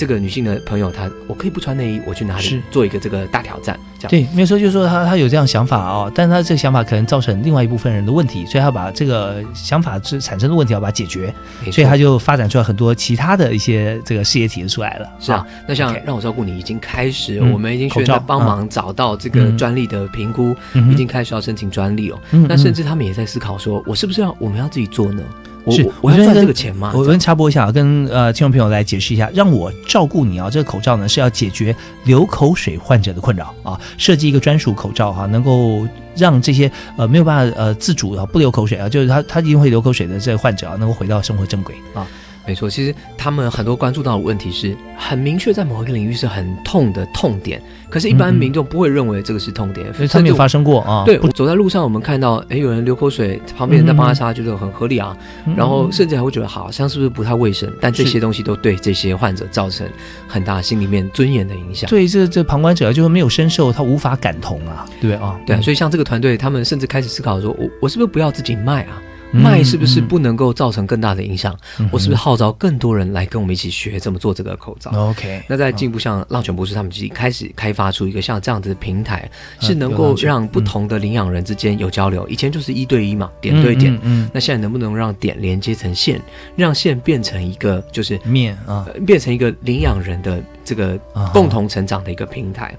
这个女性的朋友，她我可以不穿内衣，我去哪里做一个这个大挑战？这样对，没有说就是说她她有这样想法哦，但是她这个想法可能造成另外一部分人的问题，所以她把这个想法是产生的问题要把它解决，所以她就发展出来很多其他的一些这个事业体出来了。是啊，那像让我照顾你已经开始，我们已经学在帮忙找到这个专利的评估，已经开始要申请专利哦。那甚至他们也在思考说，我是不是要我们要自己做呢？是，我要赚这个钱吗？我跟插播一下，跟呃听众朋友来解释一下，让我照顾你啊。这个口罩呢是要解决流口水患者的困扰啊，设计一个专属口罩哈，能够让这些呃没有办法呃自主啊不流口水啊，就是他他一定会流口水的这个患者啊，能够回到生活正轨啊。没错，其实他们很多关注到的问题是很明确，在某一个领域是很痛的痛点，可是，一般民众不会认为这个是痛点，因为它没有发生过啊。对，走在路上，我们看到，哎，有人流口水，旁边人在帮他擦，觉得很合理啊。然后，甚至还会觉得好像是不是不太卫生，但这些东西都对这些患者造成很大心里面尊严的影响。对，这这旁观者就是没有深受，他无法感同啊，对啊，对，所以像这个团队，他们甚至开始思考说，我我是不是不要自己卖啊？卖是不是不能够造成更大的影响？我是不是号召更多人来跟我们一起学怎么做这个口罩？OK。那在进一步，像浪犬博士他们自己开始开发出一个像这样子的平台，是能够让不同的领养人之间有交流。以前就是一对一嘛，点对点。嗯。那现在能不能让点连接成线，让线变成一个就是面啊，变成一个领养人的这个共同成长的一个平台？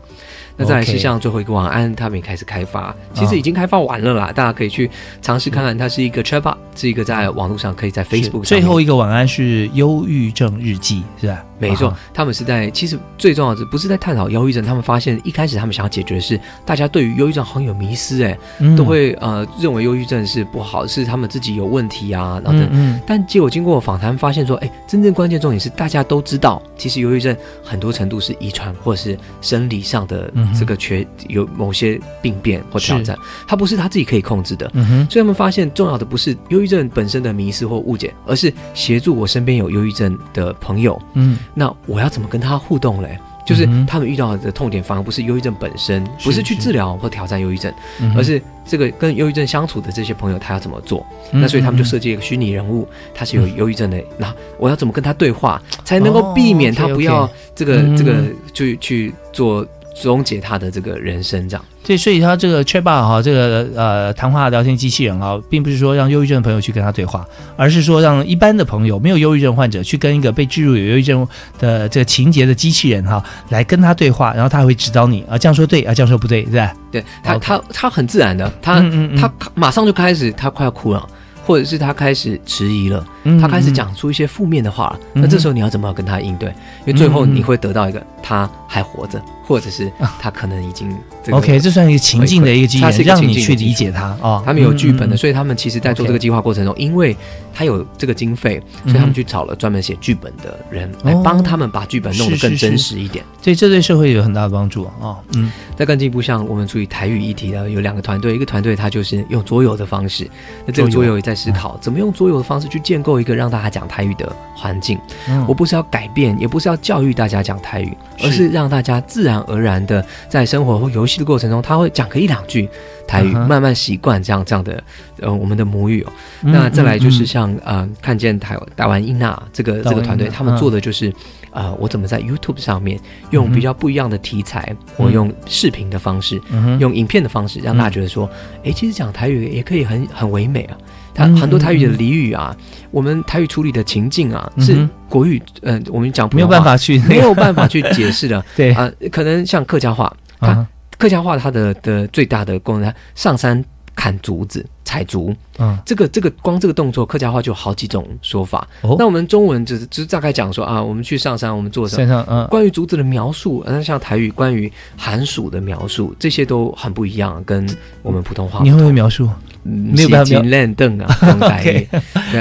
那再来是像最后一个晚安，他们也开始开发，其实已经开发完了啦，大家可以去尝试看看。它是一个 chatbot，是一个在网络上可以在 Facebook。最后一个晚安是忧郁症日记，是吧？没错，他们是在其实最重要的不是在探讨忧郁症，他们发现一开始他们想要解决的是大家对于忧郁症好像有迷失，哎，都会呃认为忧郁症是不好，是他们自己有问题啊，然后等。但结果经过访谈发现说，哎，真正关键重点是大家都知道，其实忧郁症很多程度是遗传或者是生理上的这个缺有某些病变或挑战，它不是他自己可以控制的。所以他们发现重要的不是忧郁症本身的迷失或误解，而是协助我身边有忧郁症的朋友，嗯。那我要怎么跟他互动嘞？就是他们遇到的痛点，反而不是忧郁症本身，不是去治疗或挑战忧郁症，而是这个跟忧郁症相处的这些朋友，他要怎么做？那所以他们就设计一个虚拟人物，他是有忧郁症的。那我要怎么跟他对话，才能够避免他不要这个这个去去做？终结他的这个人生，这样。对，所以他这个 Chatbot 哈，这个呃谈话聊天机器人哈，并不是说让忧郁症的朋友去跟他对话，而是说让一般的朋友，没有忧郁症患者去跟一个被置入有忧郁症的这个情节的机器人哈，来跟他对话，然后他会指导你啊，这样说对啊，这样说不对，对吧？对他，他他很自然的，他他马上就开始，他快要哭了。或者是他开始迟疑了，他开始讲出一些负面的话了，那这时候你要怎么跟他应对？因为最后你会得到一个他还活着。或者是他可能已经 OK，这算一个情境的一个机器让你去理解他啊。他们有剧本的，所以他们其实在做这个计划过程中，因为他有这个经费，所以他们去找了专门写剧本的人来帮他们把剧本弄得更真实一点。所以这对社会有很大的帮助啊。嗯，再更进一步，像我们处理台语议题的有两个团队，一个团队他就是用桌游的方式，那这个桌游也在思考怎么用桌游的方式去建构一个让大家讲台语的环境。我不是要改变，也不是要教育大家讲台语，而是让大家自然。而然的，在生活或游戏的过程中，他会讲个一两句台语，慢慢习惯这样这样的呃我们的母语哦。那再来就是像呃看见台台湾英娜这个这个团队，他们做的就是呃我怎么在 YouTube 上面用比较不一样的题材，我用视频的方式，用影片的方式，让大家觉得说，哎，其实讲台语也可以很很唯美啊。它很多台语的俚语啊，我们台语处理的情境啊，是国语嗯我们讲没有办法去 (laughs) 没有办法去解释的。(laughs) 对啊，可能像客家话，它客家话它的的最大的功能，上山砍竹子、采竹，嗯，这个这个光这个动作，客家话就有好几种说法。哦，那我们中文只是就是大概讲说啊，我们去上山，我们做什么？嗯，关于竹子的描述，那像台语关于寒暑的描述，这些都很不一样，跟我们普通话。你会不会描述？没有办法练凳啊，(laughs) 对，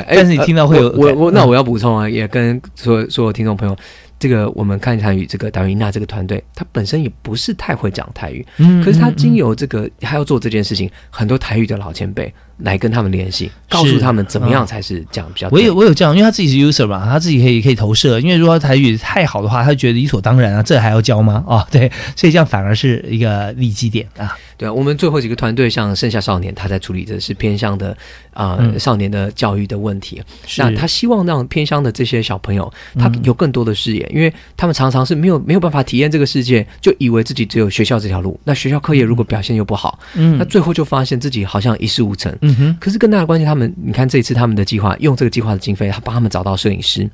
但是你听到会有我我那我要补充啊，也跟所所有听众朋友。这个我们看台语，这个达云娜这个团队，他本身也不是太会讲台语，嗯，可是他经由这个，他要做这件事情，很多台语的老前辈。来跟他们联系，告诉他们怎么样才是讲比较。我有我有这样，因为他自己是 user 嘛，他自己可以可以投射。因为如果台语太好的话，他觉得理所当然啊，这还要教吗？哦，对，所以这样反而是一个利基点啊。对啊，我们最后几个团队，像盛夏少年，他在处理的是偏向的啊少年的教育的问题。那他希望让偏乡的这些小朋友，他有更多的视野，因为他们常常是没有没有办法体验这个世界，就以为自己只有学校这条路。那学校课业如果表现又不好，嗯，那最后就发现自己好像一事无成。可是更大的关系，他们你看这一次他们的计划，用这个计划的经费，他帮他们找到摄影师，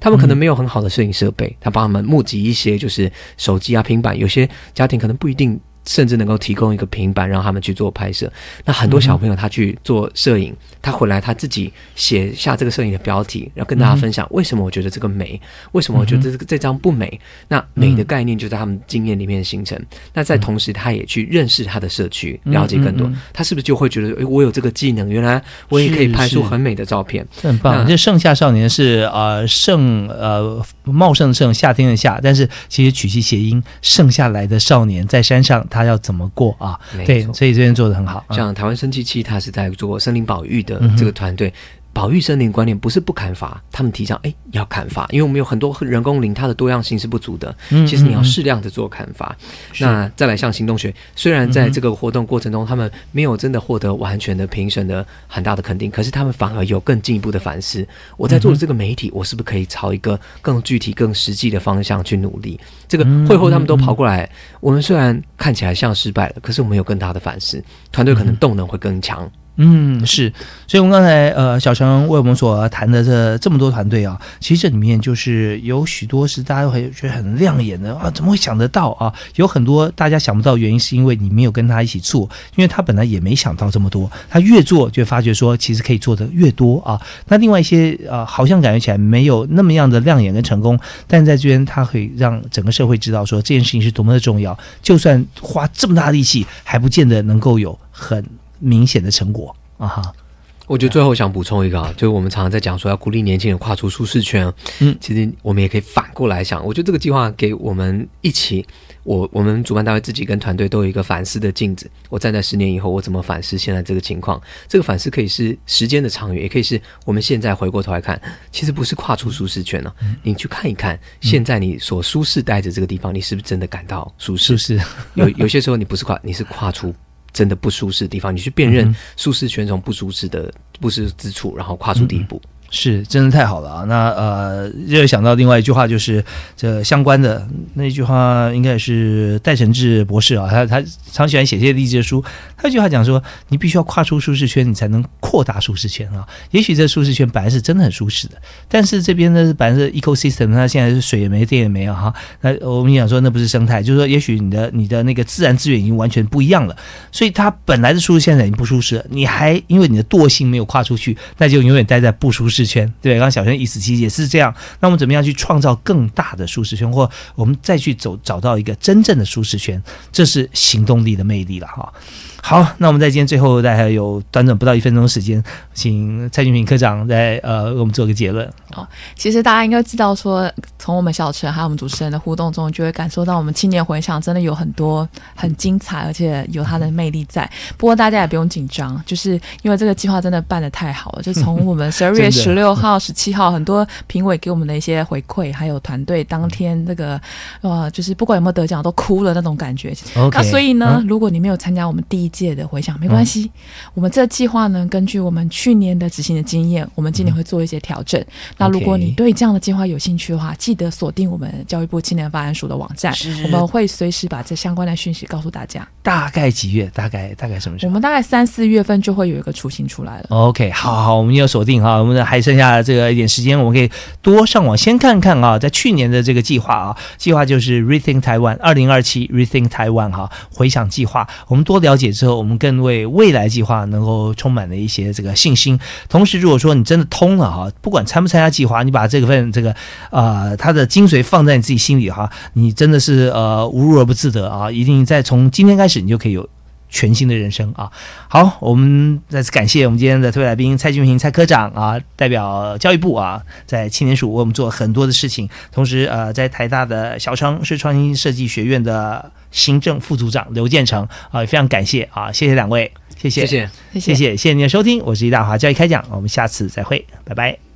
他们可能没有很好的摄影设备，他帮他们募集一些就是手机啊、平板，有些家庭可能不一定。甚至能够提供一个平板让他们去做拍摄。那很多小朋友他去做摄影，他回来他自己写下这个摄影的标题，然后跟大家分享为什么我觉得这个美，为什么我觉得这个这张不美。那美的概念就在他们经验里面形成。那在同时，他也去认识他的社区，了解更多。他是不是就会觉得，哎，我有这个技能，原来我也可以拍出很美的照片，很棒。这盛夏少年是呃盛呃茂盛的盛，夏天的夏，但是其实取其谐音，盛下来的少年在山上。他要怎么过啊？对，所以这边做的很好。像台湾生气器，他是在做森林保育的这个团队。保育森林观念不是不砍伐，他们提倡哎要砍伐，因为我们有很多人工林，它的多样性是不足的。嗯，其实你要适量的做砍伐。那再来像行动学，虽然在这个活动过程中，他们没有真的获得完全的评审的很大的肯定，可是他们反而有更进一步的反思。我在做的这个媒体，我是不是可以朝一个更具体、更实际的方向去努力？这个会后他们都跑过来，我们虽然看起来像失败了，可是我们有更大的反思，团队可能动能会更强。嗯，是，所以我们刚才呃，小陈为我们所谈的这这么多团队啊，其实这里面就是有许多是大家会觉得很亮眼的啊，怎么会想得到啊？有很多大家想不到原因，是因为你没有跟他一起做，因为他本来也没想到这么多，他越做就发觉说，其实可以做的越多啊。那另外一些啊，好像感觉起来没有那么样的亮眼跟成功，但在这边他可以让整个社会知道说这件事情是多么的重要，就算花这么大力气，还不见得能够有很。明显的成果啊哈！我觉得最后想补充一个啊，就是我们常常在讲说要鼓励年轻人跨出舒适圈。嗯，其实我们也可以反过来想，我觉得这个计划给我们一起，我我们主办单位自己跟团队都有一个反思的镜子。我站在十年以后，我怎么反思现在这个情况？这个反思可以是时间的长远，也可以是我们现在回过头来看，其实不是跨出舒适圈了。你去看一看，现在你所舒适待着这个地方，你是不是真的感到舒适？是有有些时候你不是跨，你是跨出。真的不舒适的地方，你去辨认舒适圈从不舒适的不适之处，然后跨出第一步。是，真的太好了啊！那呃，又想到另外一句话，就是这相关的那句话，应该是戴承志博士啊，他他常喜欢写些励志的书。他一句话讲说，你必须要跨出舒适圈，你才能扩大舒适圈啊。也许这舒适圈本来是真的很舒适的，但是这边呢，本来是 ecosystem，它现在是水也没，电也没有哈。那我们讲说，那不是生态，就是说，也许你的你的那个自然资源已经完全不一样了，所以它本来的舒适现在已经不舒适了，你还因为你的惰性没有跨出去，那就永远待在不舒适。圈对，刚刚小轩意思其实也是这样。那我们怎么样去创造更大的舒适圈，或我们再去走找到一个真正的舒适圈？这是行动力的魅力了哈。好，那我们在今天最后大概有短短不到一分钟时间，请蔡俊平科长来呃，为我们做个结论。哦，其实大家应该知道，说从我们小陈还有我们主持人的互动中，就会感受到我们青年回响真的有很多很精彩，而且有它的魅力在。不过大家也不用紧张，就是因为这个计划真的办的太好了。就从我们十二月 (laughs) 十六号、十七号，很多评委给我们的一些回馈，还有团队当天这个呃，就是不管有没有得奖，都哭了那种感觉。那所以呢，如果你没有参加我们第一届的回响，没关系，我们这计划呢，根据我们去年的执行的经验，我们今年会做一些调整。那如果你对这样的计划有兴趣的话，记得锁定我们教育部青年发展署的网站，我们会随时把这相关的讯息告诉大家。大概几月？大概大概什么时候？我们大概三四月份就会有一个雏形出来了。OK，好好，我们要锁定哈，我们的还剩下这个一点时间，我们可以多上网先看看啊，在去年的这个计划啊，计划就是 Rethink Taiwan 二零二七 Rethink Taiwan 哈，回想计划，我们多了解之后，我们更为未来计划能够充满了一些这个信心。同时，如果说你真的通了哈，不管参不参加计划，你把这份这个啊它的精髓放在你自己心里哈，你真的是呃无入而不自得啊，一定在从今天开始，你就可以有。全新的人生啊！好，我们再次感谢我们今天的特别来宾蔡俊平蔡科长啊，代表教育部啊，在青年署为我们做很多的事情。同时，呃，在台大的小城市创新设计学院的行政副组长刘建成啊，也非常感谢啊，谢谢两位，谢谢，谢谢，谢谢，谢谢您的收听，我是李大华教育开讲，我们下次再会，拜拜。